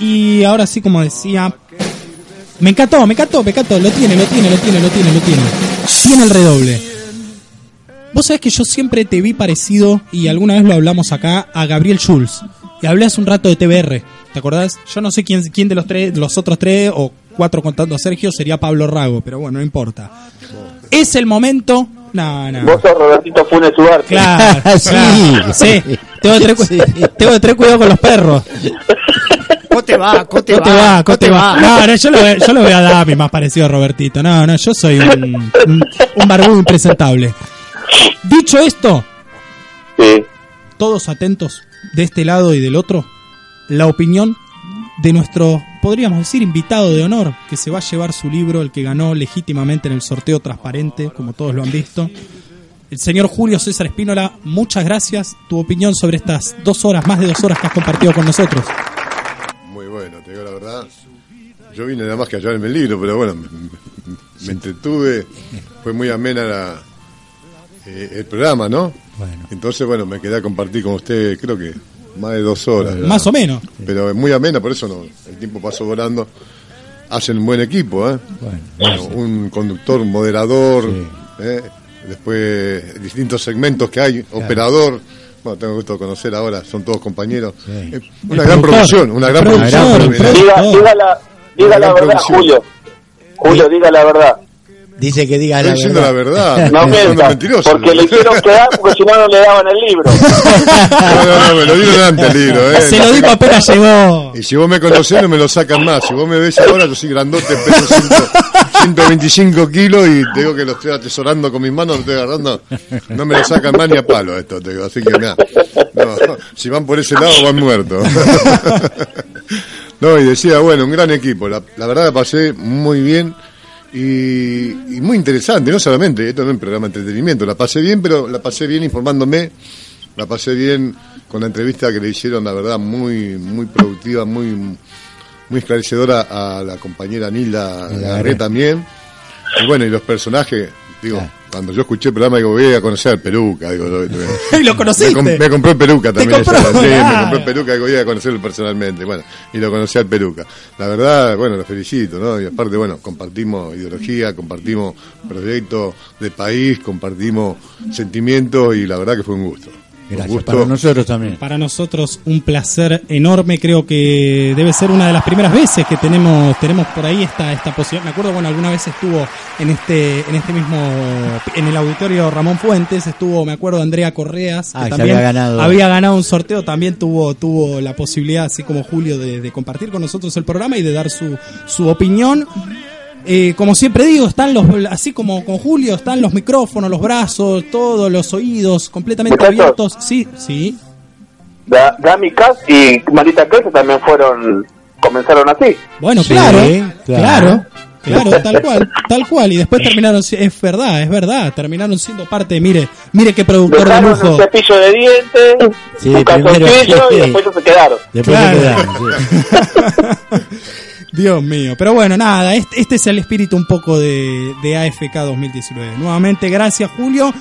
Y ahora sí, como decía, me encantó, me encantó, me encantó. Lo tiene, lo tiene, lo tiene, lo tiene, lo tiene. Tiene el redoble. Vos sabés que yo siempre te vi parecido, y alguna vez lo hablamos acá, a Gabriel Schulz. Y hablé hace un rato de TBR. ¿Te acordás? Yo no sé quién, quién de los tres, los otros tres, o cuatro contando a Sergio, sería Pablo Rago, pero bueno, no importa. Es el momento. No, no. Vos sos Robertito Funes Ugarte. Claro, Sí. claro. Sí. Tengo que, tener, cu- Sí. tengo que tener cuidado con los perros. Cote va, cote ¿Cómo te va? ¿Cómo te va? No, no, yo lo, veo- yo lo veo a Dami más parecido a Robertito. No, no, yo soy un, un, un barbudo impresentable. Dicho esto, Sí. todos atentos de este lado y del otro, la opinión de nuestro, podríamos decir, invitado de honor, que se va a llevar su libro, el que ganó legítimamente en el sorteo transparente, como todos lo han visto. El señor Julio César Espínola, muchas gracias. Tu opinión sobre estas dos horas, más de dos horas que has compartido con nosotros. Bueno, te digo la verdad. Yo vine nada más que a llevarme el libro, pero bueno, me, me entretuve. Fue muy amena la, eh, el programa, ¿no? Bueno. Entonces, bueno, me quedé a compartir con usted, creo que más de dos horas. Más o menos. Pero es muy amena, por eso no, el tiempo pasó volando. Hacen un buen equipo, ¿eh? Bueno, Bueno, un conductor, un moderador, Sí. ¿eh? después distintos segmentos que hay, operador. Bueno, tengo gusto de conocer ahora, son todos compañeros. Sí. Eh, Una El gran producción, una gran producción. Diga, diga la, diga la Gran verdad, producción. Julio. Julio, diga la verdad. Dice que diga Estoy la verdad. la verdad. No mienta, mentiroso. porque le hicieron quedar porque si no, no le daban el libro. No, no, no, me lo dieron antes el libro, ¿eh? Se lo digo apenas llegó. Y si vos me conocés, no me lo sacan más. Si vos me ves ahora, yo soy grandote, peso 100 125 kilos y te digo que lo estoy atesorando con mis manos, lo estoy agarrando. No me lo sacan más ni a palo esto, te digo. Así que nada. No, si van por ese lado, van muertos. No, y decía, bueno, un gran equipo. La, la verdad la pasé muy bien y, y muy interesante. No solamente, esto no es un programa de entretenimiento. La pasé bien, pero la pasé bien informándome. La pasé bien con la entrevista que le hicieron, la verdad, muy muy productiva, muy muy esclarecedora a la compañera Nilda Garré Garré. también. Y bueno, y los personajes, digo, Claro. Cuando yo escuché el programa, digo, voy a conocer al Peruca. Digo, yo- Y lo me, conociste. com- me compró el Peruca Te también. compró, esa- sí, me compró el Peruca, digo, voy a conocerlo personalmente. Bueno, y lo conocí al Peruca. La verdad, bueno, lo felicito, ¿no? Y aparte, bueno, compartimos ideología, compartimos proyectos de país, compartimos sentimientos y la verdad que fue un gusto. Gracias. gusto. Para nosotros también. Para nosotros un placer enorme, creo que debe ser una de las primeras veces que tenemos tenemos por ahí esta esta posibilidad. Me acuerdo, bueno, alguna vez estuvo en este en este mismo en el auditorio Ramón Fuentes, estuvo, me acuerdo, Andrea Correas, que Ah, que también había ganado. había ganado un sorteo, también tuvo tuvo la posibilidad, así como Julio, de, de compartir con nosotros el programa y de dar su su opinión. Eh, como siempre digo, están los, así como con Julio, están los micrófonos, los brazos, todos los oídos completamente Muchachos. abiertos. Sí, sí, Da- Dami Cas y Marita Crece también fueron, comenzaron así. Bueno, Sí, claro, claro. claro, claro, tal cual, tal cual. Y después terminaron, es verdad, es verdad, terminaron siendo parte, mire, mire qué productor de Dejaron un lujo. cepillo de dientes, Sí, un calzoncillo y después se quedaron. Después Claro. se quedaron, sí. Dios mío, pero bueno, nada, este, este es el espíritu un poco de, de AFK 2019. Nuevamente, gracias Julio.